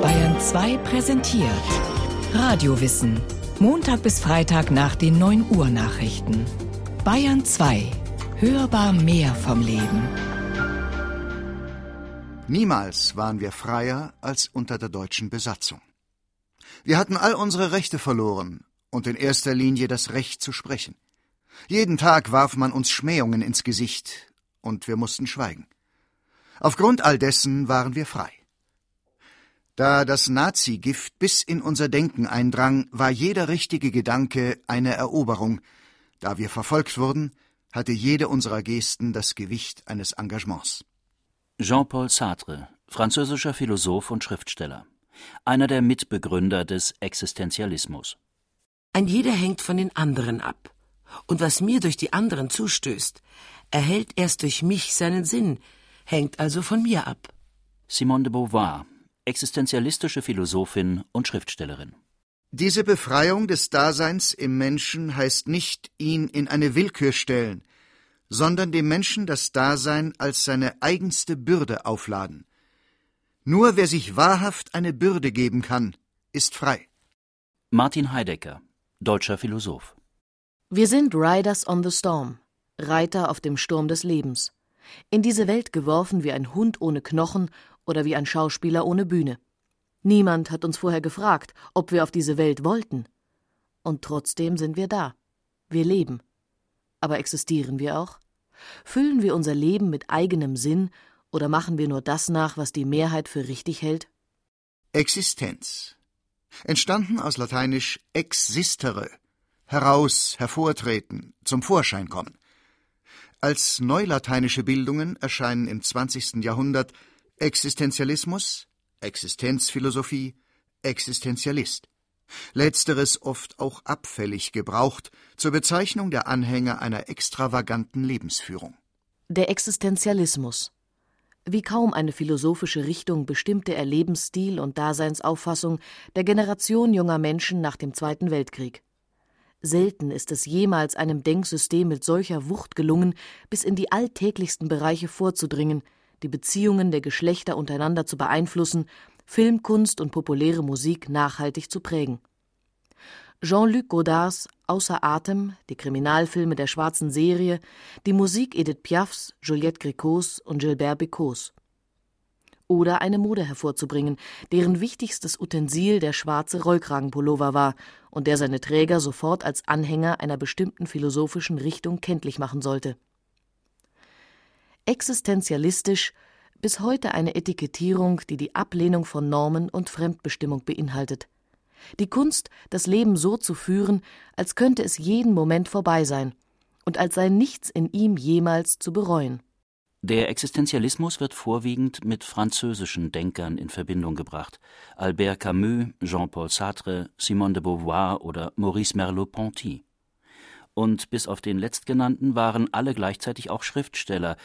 Bayern 2 präsentiert Radiowissen. Montag bis Freitag nach den 9 Uhr Nachrichten. Bayern 2. Hörbar mehr vom Leben. Niemals waren wir freier als unter der deutschen Besatzung. Wir hatten all unsere Rechte verloren und in erster Linie das Recht zu sprechen. Jeden Tag warf man uns Schmähungen ins Gesicht und wir mussten schweigen. Aufgrund all dessen waren wir frei. Da das Nazi-Gift bis in unser Denken eindrang, war jeder richtige Gedanke eine Eroberung. Da wir verfolgt wurden, hatte jede unserer Gesten das Gewicht eines Engagements. Jean-Paul Sartre, französischer Philosoph und Schriftsteller, einer der Mitbegründer des Existenzialismus. Ein jeder hängt von den anderen ab. Und was mir durch die anderen zustößt, erhält erst durch mich seinen Sinn, hängt also von mir ab. Simone de Beauvoir, existenzialistische Philosophin und Schriftstellerin. Diese Befreiung des Daseins im Menschen heißt nicht, ihn in eine Willkür stellen, sondern dem Menschen das Dasein als seine eigenste Bürde aufladen. Nur wer sich wahrhaft eine Bürde geben kann, ist frei. Martin Heidegger, deutscher Philosoph. Wir sind Riders on the Storm, Reiter auf dem Sturm des Lebens. In diese Welt geworfen wie ein Hund ohne Knochen oder wie ein Schauspieler ohne Bühne. Niemand hat uns vorher gefragt, ob wir auf diese Welt wollten. Und trotzdem sind wir da. Wir leben. Aber existieren wir auch? Füllen wir unser Leben mit eigenem Sinn oder machen wir nur das nach, was die Mehrheit für richtig hält? Existenz. Entstanden aus lateinisch existere, heraus, hervortreten, zum Vorschein kommen. Als neulateinische Bildungen erscheinen im 20. Jahrhundert Existenzialismus, Existenzphilosophie, Existenzialist. Letzteres oft auch abfällig gebraucht zur Bezeichnung der Anhänger einer extravaganten Lebensführung. Der Existenzialismus. Wie kaum eine philosophische Richtung bestimmte er Lebensstil und Daseinsauffassung der Generation junger Menschen nach dem Zweiten Weltkrieg. Selten ist es jemals einem Denksystem mit solcher Wucht gelungen, bis in die alltäglichsten Bereiche vorzudringen – die Beziehungen der Geschlechter untereinander zu beeinflussen, Filmkunst und populäre Musik nachhaltig zu prägen. Jean-Luc Godards Außer Atem, die Kriminalfilme der schwarzen Serie, die Musik Edith Piafs, Juliette Grécos und Gilbert Bécaus. Oder eine Mode hervorzubringen, deren wichtigstes Utensil der schwarze Rollkragenpullover war und der seine Träger sofort als Anhänger einer bestimmten philosophischen Richtung kenntlich machen sollte existenzialistisch bis heute eine Etikettierung, die die Ablehnung von Normen und Fremdbestimmung beinhaltet. Die Kunst, das Leben so zu führen, als könnte es jeden Moment vorbei sein und als sei nichts in ihm jemals zu bereuen. Der Existenzialismus wird vorwiegend mit französischen Denkern in Verbindung gebracht. Albert Camus, Jean-Paul Sartre, Simone de Beauvoir oder Maurice Merleau-Ponty. Und bis auf den letztgenannten waren alle gleichzeitig auch Schriftsteller,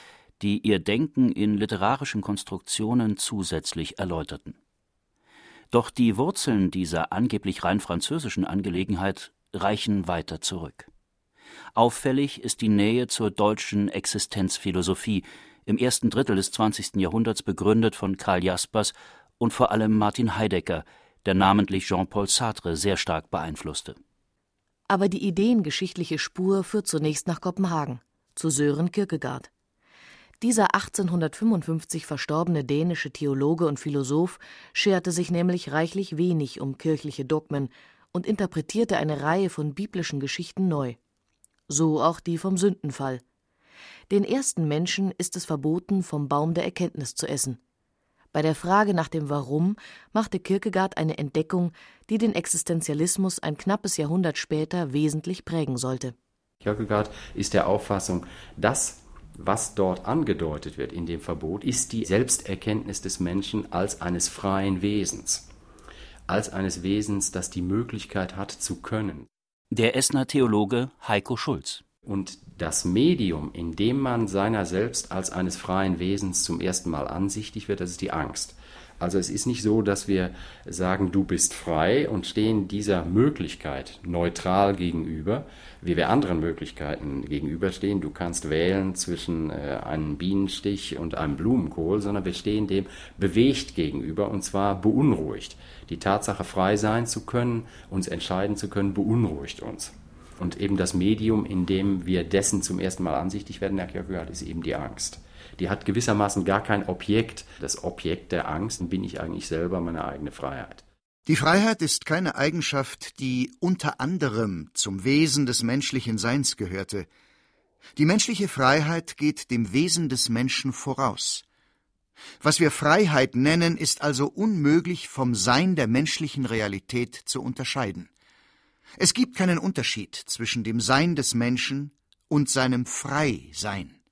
die ihr Denken in literarischen Konstruktionen zusätzlich erläuterten. Doch die Wurzeln dieser angeblich rein französischen Angelegenheit reichen weiter zurück. Auffällig ist die Nähe zur deutschen Existenzphilosophie, im ersten Drittel des 20. Jahrhunderts begründet von Karl Jaspers und vor allem Martin Heidegger, der namentlich Jean-Paul Sartre sehr stark beeinflusste. Aber die ideengeschichtliche Spur führt zunächst nach Kopenhagen, zu Sören Kierkegaard. Dieser 1855 verstorbene dänische Theologe und Philosoph scherte sich nämlich reichlich wenig um kirchliche Dogmen und interpretierte eine Reihe von biblischen Geschichten neu. So auch die vom Sündenfall. Den ersten Menschen ist es verboten, vom Baum der Erkenntnis zu essen. Bei der Frage nach dem Warum machte Kierkegaard eine Entdeckung, die den Existenzialismus ein knappes Jahrhundert später wesentlich prägen sollte. Kierkegaard ist der Auffassung, dass was dort angedeutet wird in dem Verbot, ist die Selbsterkenntnis des Menschen als eines freien Wesens, als eines Wesens, das die Möglichkeit hat zu können. Der Essener Theologe Heiko Schulz. Und das Medium, in dem man seiner selbst als eines freien Wesens zum ersten Mal ansichtig wird, das ist die Angst. Also es ist nicht so, dass wir sagen, du bist frei und stehen dieser Möglichkeit neutral gegenüber, wie wir anderen Möglichkeiten gegenüberstehen. Du kannst wählen zwischen äh, einem Bienenstich und einem Blumenkohl, sondern wir stehen dem bewegt gegenüber und zwar beunruhigt. Die Tatsache, frei sein zu können, uns entscheiden zu können, beunruhigt uns. Und eben das Medium, in dem wir dessen zum ersten Mal ansichtig werden, Herr Kierkegaard, ist eben die Angst die hat gewissermaßen gar kein Objekt. Das Objekt der Angst bin ich eigentlich selber meine eigene Freiheit. Die Freiheit ist keine Eigenschaft, die unter anderem zum Wesen des menschlichen Seins gehörte. Die menschliche Freiheit geht dem Wesen des Menschen voraus. Was wir Freiheit nennen, ist also unmöglich vom Sein der menschlichen Realität zu unterscheiden. Es gibt keinen Unterschied zwischen dem Sein des Menschen und seinem Freisein.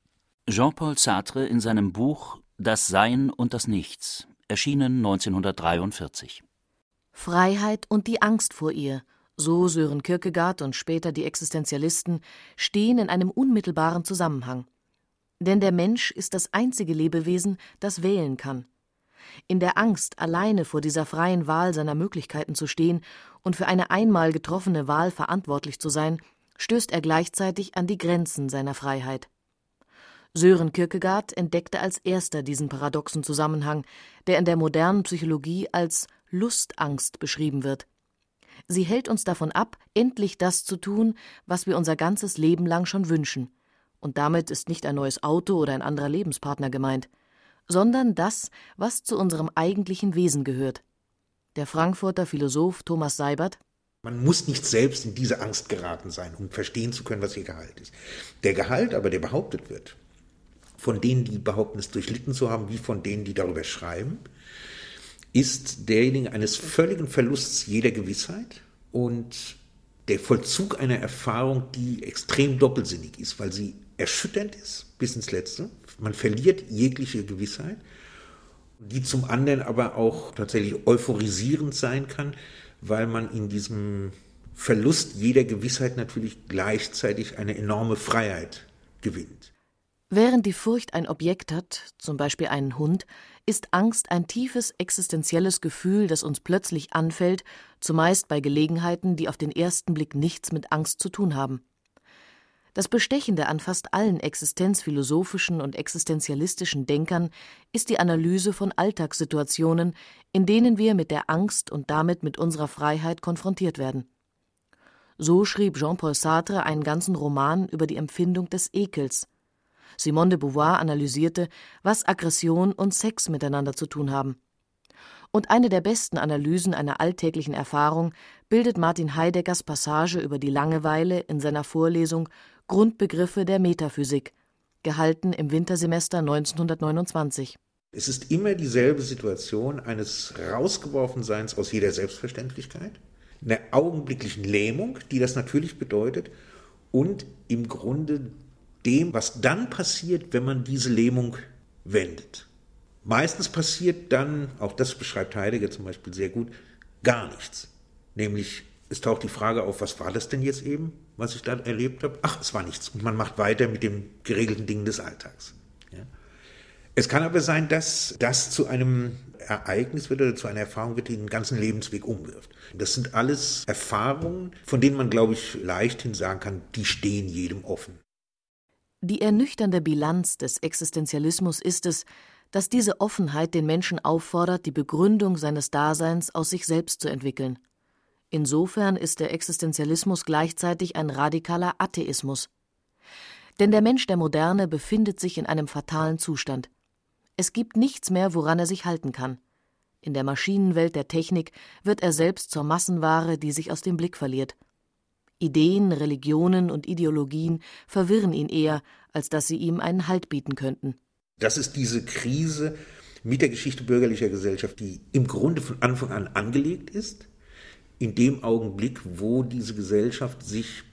Jean-Paul Sartre in seinem Buch Das Sein und das Nichts, erschienen 1943. Freiheit und die Angst vor ihr, so Sören Kierkegaard und später die Existenzialisten, stehen in einem unmittelbaren Zusammenhang. Denn der Mensch ist das einzige Lebewesen, das wählen kann. In der Angst, alleine vor dieser freien Wahl seiner Möglichkeiten zu stehen und für eine einmal getroffene Wahl verantwortlich zu sein, stößt er gleichzeitig an die Grenzen seiner Freiheit. Sören Kierkegaard entdeckte als erster diesen paradoxen Zusammenhang, der in der modernen Psychologie als Lustangst beschrieben wird. Sie hält uns davon ab, endlich das zu tun, was wir unser ganzes Leben lang schon wünschen. Und damit ist nicht ein neues Auto oder ein anderer Lebenspartner gemeint, sondern das, was zu unserem eigentlichen Wesen gehört. Der Frankfurter Philosoph Thomas Seibert man muss nicht selbst in diese Angst geraten sein, um verstehen zu können, was ihr Gehalt ist. Der Gehalt aber, der behauptet wird, von denen, die behaupten, es durchlitten zu haben, wie von denen, die darüber schreiben, ist derjenige eines völligen Verlusts jeder Gewissheit und der Vollzug einer Erfahrung, die extrem doppelsinnig ist, weil sie erschütternd ist bis ins Letzte. Man verliert jegliche Gewissheit, die zum anderen aber auch tatsächlich euphorisierend sein kann, weil man in diesem Verlust jeder Gewissheit natürlich gleichzeitig eine enorme Freiheit gewinnt. Während die Furcht ein Objekt hat, zum Beispiel einen Hund, ist Angst ein tiefes existenzielles Gefühl, das uns plötzlich anfällt, zumeist bei Gelegenheiten, die auf den ersten Blick nichts mit Angst zu tun haben. Das Bestechende an fast allen existenzphilosophischen und existenzialistischen Denkern ist die Analyse von Alltagssituationen, in denen wir mit der Angst und damit mit unserer Freiheit konfrontiert werden. So schrieb Jean-Paul Sartre einen ganzen Roman über die Empfindung des Ekels, Simone de Beauvoir analysierte, was Aggression und Sex miteinander zu tun haben. Und eine der besten Analysen einer alltäglichen Erfahrung bildet Martin Heideggers Passage über die Langeweile in seiner Vorlesung Grundbegriffe der Metaphysik, gehalten im Wintersemester 1929. Es ist immer dieselbe Situation eines Rausgeworfenseins aus jeder Selbstverständlichkeit, einer augenblicklichen Lähmung, die das natürlich bedeutet, und im Grunde dem, was dann passiert, wenn man diese Lähmung wendet. Meistens passiert dann, auch das beschreibt Heidegger zum Beispiel sehr gut, gar nichts. Nämlich, es taucht die Frage auf, was war das denn jetzt eben, was ich da erlebt habe? Ach, es war nichts. Und man macht weiter mit den geregelten Dingen des Alltags. Ja. Es kann aber sein, dass das zu einem Ereignis wird oder zu einer Erfahrung wird, die den ganzen Lebensweg umwirft. Das sind alles Erfahrungen, von denen man, glaube ich, leichthin sagen kann, die stehen jedem offen. Die ernüchternde Bilanz des Existenzialismus ist es, dass diese Offenheit den Menschen auffordert, die Begründung seines Daseins aus sich selbst zu entwickeln. Insofern ist der Existenzialismus gleichzeitig ein radikaler Atheismus. Denn der Mensch der Moderne befindet sich in einem fatalen Zustand. Es gibt nichts mehr, woran er sich halten kann. In der Maschinenwelt der Technik wird er selbst zur Massenware, die sich aus dem Blick verliert. Ideen, Religionen und Ideologien verwirren ihn eher, als dass sie ihm einen Halt bieten könnten. Das ist diese Krise mit der Geschichte bürgerlicher Gesellschaft, die im Grunde von Anfang an angelegt ist, in dem Augenblick, wo diese Gesellschaft sich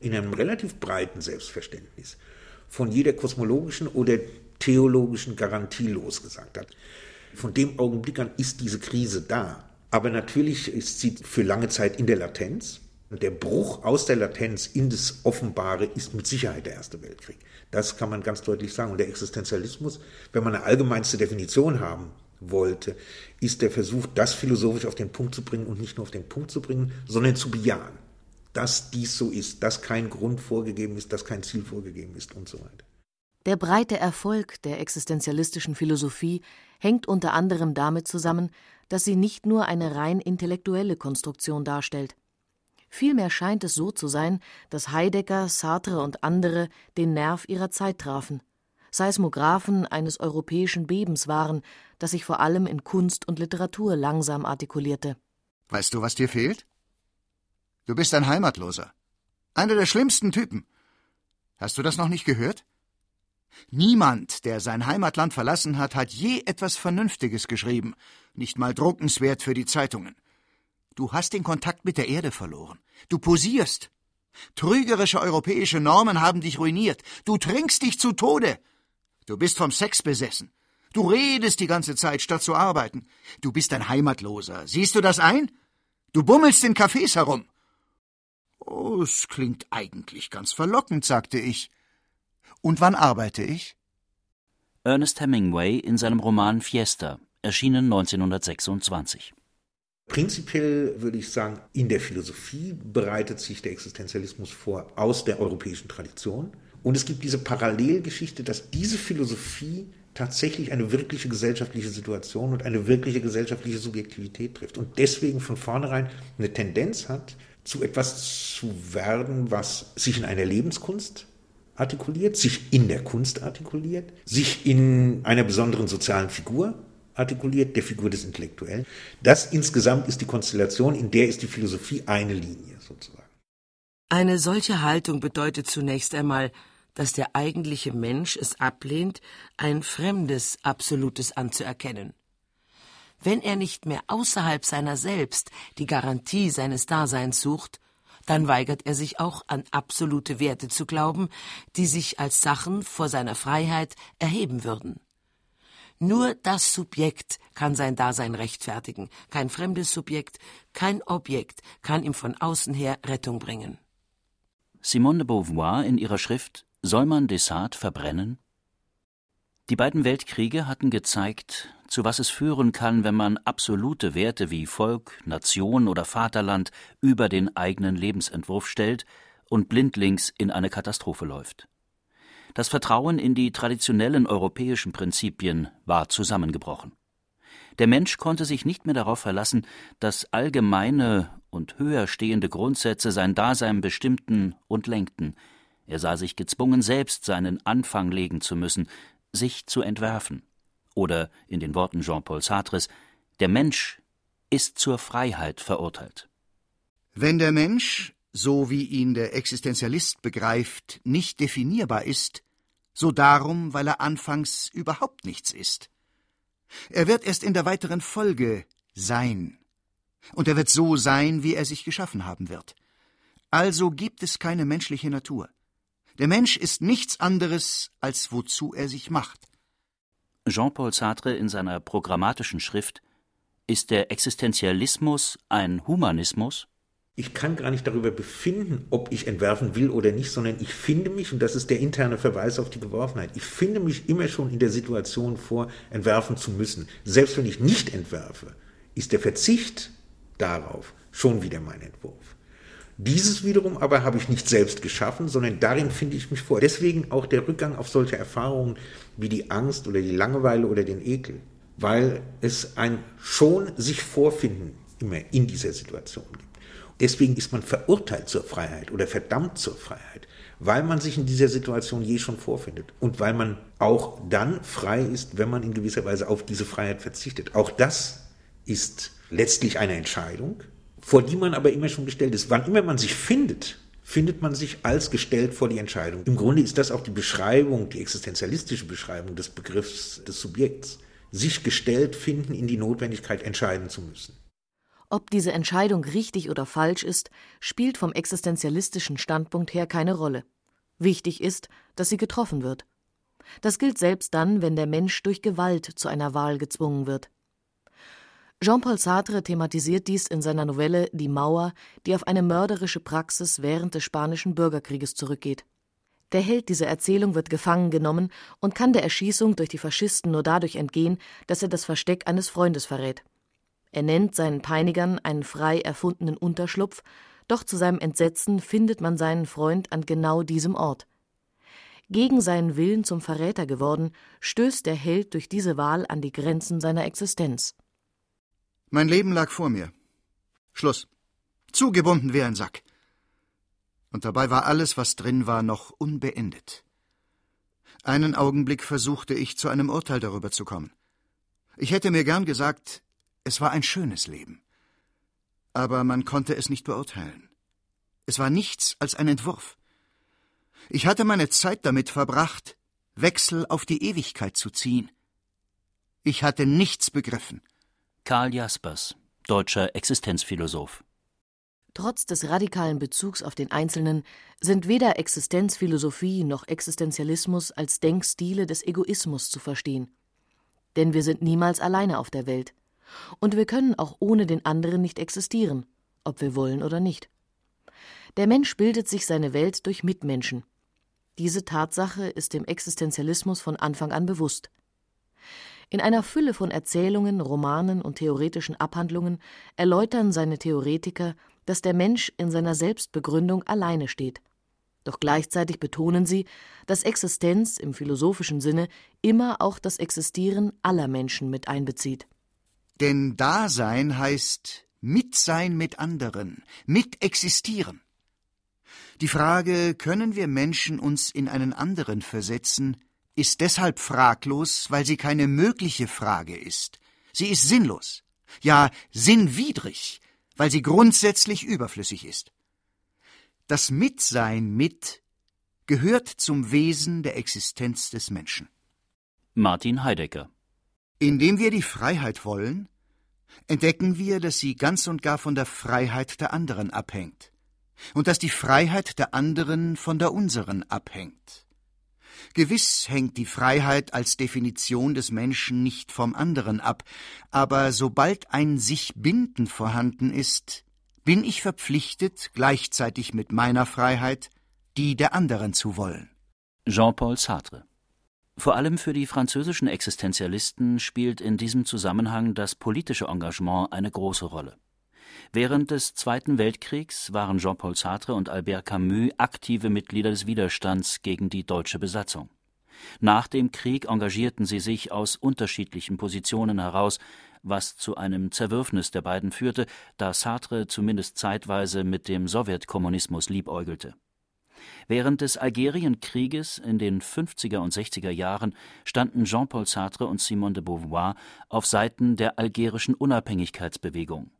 in einem relativ breiten Selbstverständnis von jeder kosmologischen oder theologischen Garantie losgesagt hat. Von dem Augenblick an ist diese Krise da. Aber natürlich ist sie für lange Zeit in der Latenz. Der Bruch aus der Latenz in das Offenbare ist mit Sicherheit der Erste Weltkrieg. Das kann man ganz deutlich sagen. Und der Existenzialismus, wenn man eine allgemeinste Definition haben wollte, ist der Versuch, das philosophisch auf den Punkt zu bringen und nicht nur auf den Punkt zu bringen, sondern zu bejahen, dass dies so ist, dass kein Grund vorgegeben ist, dass kein Ziel vorgegeben ist und so weiter. Der breite Erfolg der existenzialistischen Philosophie hängt unter anderem damit zusammen, dass sie nicht nur eine rein intellektuelle Konstruktion darstellt. Vielmehr scheint es so zu sein, dass Heidegger, Sartre und andere den Nerv ihrer Zeit trafen, Seismographen eines europäischen Bebens waren, das sich vor allem in Kunst und Literatur langsam artikulierte. Weißt du, was dir fehlt? Du bist ein Heimatloser. Einer der schlimmsten Typen. Hast du das noch nicht gehört? Niemand, der sein Heimatland verlassen hat, hat je etwas Vernünftiges geschrieben, nicht mal druckenswert für die Zeitungen. Du hast den Kontakt mit der Erde verloren. Du posierst. Trügerische europäische Normen haben dich ruiniert. Du trinkst dich zu Tode. Du bist vom Sex besessen. Du redest die ganze Zeit, statt zu arbeiten. Du bist ein Heimatloser. Siehst du das ein? Du bummelst in Cafés herum. Oh, es klingt eigentlich ganz verlockend, sagte ich. Und wann arbeite ich? Ernest Hemingway in seinem Roman Fiesta, erschienen 1926. Prinzipiell würde ich sagen, in der Philosophie bereitet sich der Existenzialismus vor aus der europäischen Tradition. Und es gibt diese Parallelgeschichte, dass diese Philosophie tatsächlich eine wirkliche gesellschaftliche Situation und eine wirkliche gesellschaftliche Subjektivität trifft und deswegen von vornherein eine Tendenz hat, zu etwas zu werden, was sich in einer Lebenskunst artikuliert, sich in der Kunst artikuliert, sich in einer besonderen sozialen Figur artikuliert, der Figur des Intellektuellen. Das insgesamt ist die Konstellation, in der ist die Philosophie eine Linie sozusagen. Eine solche Haltung bedeutet zunächst einmal, dass der eigentliche Mensch es ablehnt, ein fremdes Absolutes anzuerkennen. Wenn er nicht mehr außerhalb seiner selbst die Garantie seines Daseins sucht, dann weigert er sich auch an absolute Werte zu glauben, die sich als Sachen vor seiner Freiheit erheben würden. Nur das Subjekt kann sein Dasein rechtfertigen, kein fremdes Subjekt, kein Objekt kann ihm von außen her Rettung bringen. Simone de Beauvoir in ihrer Schrift Soll man Desart verbrennen? Die beiden Weltkriege hatten gezeigt, zu was es führen kann, wenn man absolute Werte wie Volk, Nation oder Vaterland über den eigenen Lebensentwurf stellt und blindlings in eine Katastrophe läuft. Das Vertrauen in die traditionellen europäischen Prinzipien war zusammengebrochen. Der Mensch konnte sich nicht mehr darauf verlassen, dass allgemeine und höher stehende Grundsätze sein Dasein bestimmten und lenkten, er sah sich gezwungen, selbst seinen Anfang legen zu müssen, sich zu entwerfen. Oder in den Worten Jean-Paul Sartres, der Mensch ist zur Freiheit verurteilt. Wenn der Mensch, so wie ihn der Existenzialist begreift, nicht definierbar ist, so darum, weil er anfangs überhaupt nichts ist. Er wird erst in der weiteren Folge sein. Und er wird so sein, wie er sich geschaffen haben wird. Also gibt es keine menschliche Natur. Der Mensch ist nichts anderes, als wozu er sich macht. Jean-Paul Sartre in seiner programmatischen Schrift Ist der Existenzialismus ein Humanismus? Ich kann gar nicht darüber befinden, ob ich entwerfen will oder nicht, sondern ich finde mich, und das ist der interne Verweis auf die Geworfenheit, ich finde mich immer schon in der Situation vor, entwerfen zu müssen. Selbst wenn ich nicht entwerfe, ist der Verzicht darauf schon wieder mein Entwurf. Dieses wiederum aber habe ich nicht selbst geschaffen, sondern darin finde ich mich vor. Deswegen auch der Rückgang auf solche Erfahrungen wie die Angst oder die Langeweile oder den Ekel, weil es ein schon sich vorfinden immer in dieser Situation gibt. Deswegen ist man verurteilt zur Freiheit oder verdammt zur Freiheit, weil man sich in dieser Situation je schon vorfindet und weil man auch dann frei ist, wenn man in gewisser Weise auf diese Freiheit verzichtet. Auch das ist letztlich eine Entscheidung, vor die man aber immer schon gestellt ist. Wann immer man sich findet, findet man sich als gestellt vor die Entscheidung. Im Grunde ist das auch die Beschreibung, die existenzialistische Beschreibung des Begriffs des Subjekts. Sich gestellt finden in die Notwendigkeit, entscheiden zu müssen. Ob diese Entscheidung richtig oder falsch ist, spielt vom existenzialistischen Standpunkt her keine Rolle. Wichtig ist, dass sie getroffen wird. Das gilt selbst dann, wenn der Mensch durch Gewalt zu einer Wahl gezwungen wird. Jean-Paul Sartre thematisiert dies in seiner Novelle Die Mauer, die auf eine mörderische Praxis während des Spanischen Bürgerkrieges zurückgeht. Der Held dieser Erzählung wird gefangen genommen und kann der Erschießung durch die Faschisten nur dadurch entgehen, dass er das Versteck eines Freundes verrät. Er nennt seinen Peinigern einen frei erfundenen Unterschlupf, doch zu seinem Entsetzen findet man seinen Freund an genau diesem Ort. Gegen seinen Willen zum Verräter geworden, stößt der Held durch diese Wahl an die Grenzen seiner Existenz. Mein Leben lag vor mir. Schluss. Zugebunden wie ein Sack. Und dabei war alles, was drin war, noch unbeendet. Einen Augenblick versuchte ich, zu einem Urteil darüber zu kommen. Ich hätte mir gern gesagt, es war ein schönes Leben. Aber man konnte es nicht beurteilen. Es war nichts als ein Entwurf. Ich hatte meine Zeit damit verbracht, Wechsel auf die Ewigkeit zu ziehen. Ich hatte nichts begriffen. Karl Jaspers, deutscher Existenzphilosoph. Trotz des radikalen Bezugs auf den Einzelnen sind weder Existenzphilosophie noch Existenzialismus als Denkstile des Egoismus zu verstehen. Denn wir sind niemals alleine auf der Welt. Und wir können auch ohne den anderen nicht existieren, ob wir wollen oder nicht. Der Mensch bildet sich seine Welt durch Mitmenschen. Diese Tatsache ist dem Existenzialismus von Anfang an bewusst. In einer Fülle von Erzählungen, Romanen und theoretischen Abhandlungen erläutern seine Theoretiker, dass der Mensch in seiner Selbstbegründung alleine steht. Doch gleichzeitig betonen sie, dass Existenz im philosophischen Sinne immer auch das Existieren aller Menschen mit einbezieht. Denn Dasein heißt Mitsein mit anderen, mitexistieren. Die Frage, können wir Menschen uns in einen anderen versetzen, ist deshalb fraglos, weil sie keine mögliche Frage ist. Sie ist sinnlos, ja sinnwidrig, weil sie grundsätzlich überflüssig ist. Das Mitsein mit gehört zum Wesen der Existenz des Menschen. Martin Heidegger Indem wir die Freiheit wollen, entdecken wir, dass sie ganz und gar von der Freiheit der anderen abhängt und dass die Freiheit der anderen von der unseren abhängt. Gewiss hängt die Freiheit als Definition des Menschen nicht vom anderen ab, aber sobald ein sich binden vorhanden ist, bin ich verpflichtet, gleichzeitig mit meiner Freiheit die der anderen zu wollen. Jean-Paul Sartre vor allem für die französischen Existenzialisten spielt in diesem Zusammenhang das politische Engagement eine große Rolle. Während des Zweiten Weltkriegs waren Jean-Paul Sartre und Albert Camus aktive Mitglieder des Widerstands gegen die deutsche Besatzung. Nach dem Krieg engagierten sie sich aus unterschiedlichen Positionen heraus, was zu einem Zerwürfnis der beiden führte, da Sartre zumindest zeitweise mit dem Sowjetkommunismus liebäugelte. Während des Algerienkrieges in den 50er und 60er Jahren standen Jean-Paul Sartre und Simone de Beauvoir auf Seiten der algerischen Unabhängigkeitsbewegung.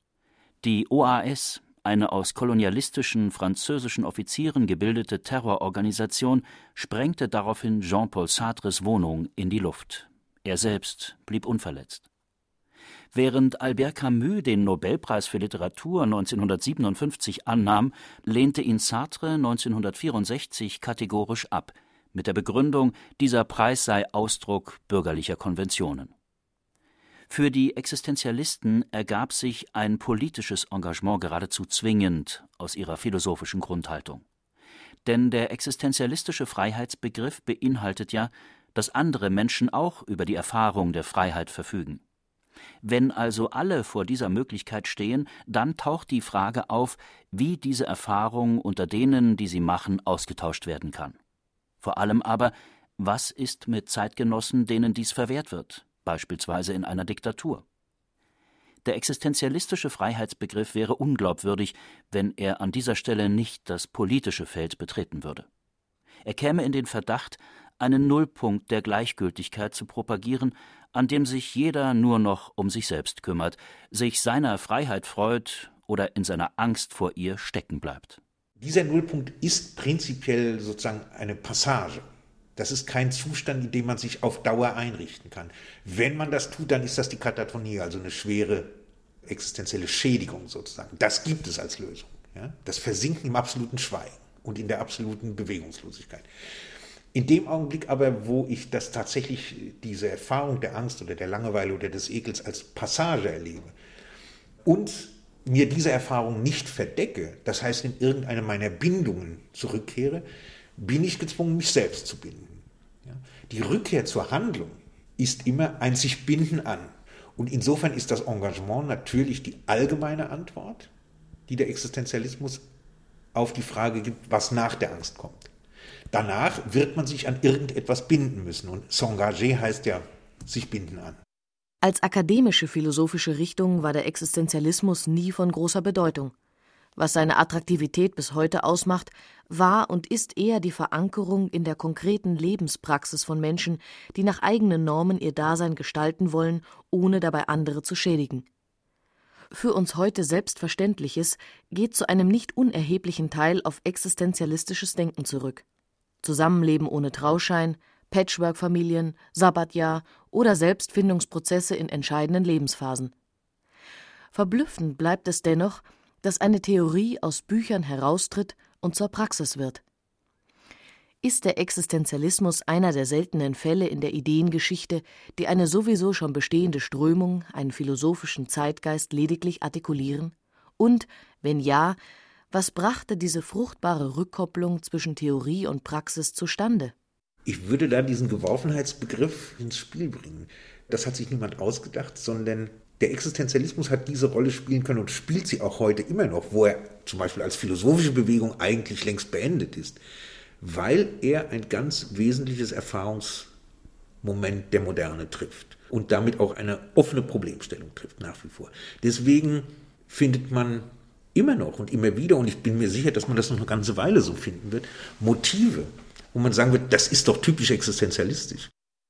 Die OAS, eine aus kolonialistischen französischen Offizieren gebildete Terrororganisation, sprengte daraufhin Jean-Paul Sartres Wohnung in die Luft. Er selbst blieb unverletzt. Während Albert Camus den Nobelpreis für Literatur 1957 annahm, lehnte ihn Sartre 1964 kategorisch ab, mit der Begründung, dieser Preis sei Ausdruck bürgerlicher Konventionen. Für die Existenzialisten ergab sich ein politisches Engagement geradezu zwingend aus ihrer philosophischen Grundhaltung. Denn der existenzialistische Freiheitsbegriff beinhaltet ja, dass andere Menschen auch über die Erfahrung der Freiheit verfügen. Wenn also alle vor dieser Möglichkeit stehen, dann taucht die Frage auf, wie diese Erfahrung unter denen, die sie machen, ausgetauscht werden kann. Vor allem aber, was ist mit Zeitgenossen, denen dies verwehrt wird, beispielsweise in einer Diktatur. Der existenzialistische Freiheitsbegriff wäre unglaubwürdig, wenn er an dieser Stelle nicht das politische Feld betreten würde. Er käme in den Verdacht, einen Nullpunkt der Gleichgültigkeit zu propagieren, an dem sich jeder nur noch um sich selbst kümmert, sich seiner Freiheit freut oder in seiner Angst vor ihr stecken bleibt. Dieser Nullpunkt ist prinzipiell sozusagen eine Passage. Das ist kein Zustand, in dem man sich auf Dauer einrichten kann. Wenn man das tut, dann ist das die Katatonie, also eine schwere existenzielle Schädigung sozusagen. Das gibt es als Lösung. Ja? Das Versinken im absoluten Schweigen und in der absoluten Bewegungslosigkeit. In dem Augenblick aber, wo ich das tatsächlich, diese Erfahrung der Angst oder der Langeweile oder des Ekels als Passage erlebe und mir diese Erfahrung nicht verdecke, das heißt in irgendeine meiner Bindungen zurückkehre, bin ich gezwungen, mich selbst zu binden. Die Rückkehr zur Handlung ist immer ein sich binden an. Und insofern ist das Engagement natürlich die allgemeine Antwort, die der Existenzialismus auf die Frage gibt, was nach der Angst kommt. Danach wird man sich an irgendetwas binden müssen. Und s'engager heißt ja sich binden an. Als akademische philosophische Richtung war der Existenzialismus nie von großer Bedeutung. Was seine Attraktivität bis heute ausmacht, war und ist eher die Verankerung in der konkreten Lebenspraxis von Menschen, die nach eigenen Normen ihr Dasein gestalten wollen, ohne dabei andere zu schädigen. Für uns heute Selbstverständliches geht zu einem nicht unerheblichen Teil auf existenzialistisches Denken zurück. Zusammenleben ohne Trauschein, Patchwork-Familien, Sabbatjahr oder Selbstfindungsprozesse in entscheidenden Lebensphasen. Verblüffend bleibt es dennoch, dass eine Theorie aus Büchern heraustritt und zur Praxis wird. Ist der Existenzialismus einer der seltenen Fälle in der Ideengeschichte, die eine sowieso schon bestehende Strömung, einen philosophischen Zeitgeist lediglich artikulieren? Und, wenn ja, was brachte diese fruchtbare Rückkopplung zwischen Theorie und Praxis zustande? Ich würde da diesen Geworfenheitsbegriff ins Spiel bringen. Das hat sich niemand ausgedacht, sondern der Existenzialismus hat diese Rolle spielen können und spielt sie auch heute immer noch, wo er zum Beispiel als philosophische Bewegung eigentlich längst beendet ist, weil er ein ganz wesentliches Erfahrungsmoment der Moderne trifft und damit auch eine offene Problemstellung trifft nach wie vor. Deswegen findet man immer noch und immer wieder, und ich bin mir sicher, dass man das noch eine ganze Weile so finden wird, Motive, wo man sagen wird, das ist doch typisch existenzialistisch.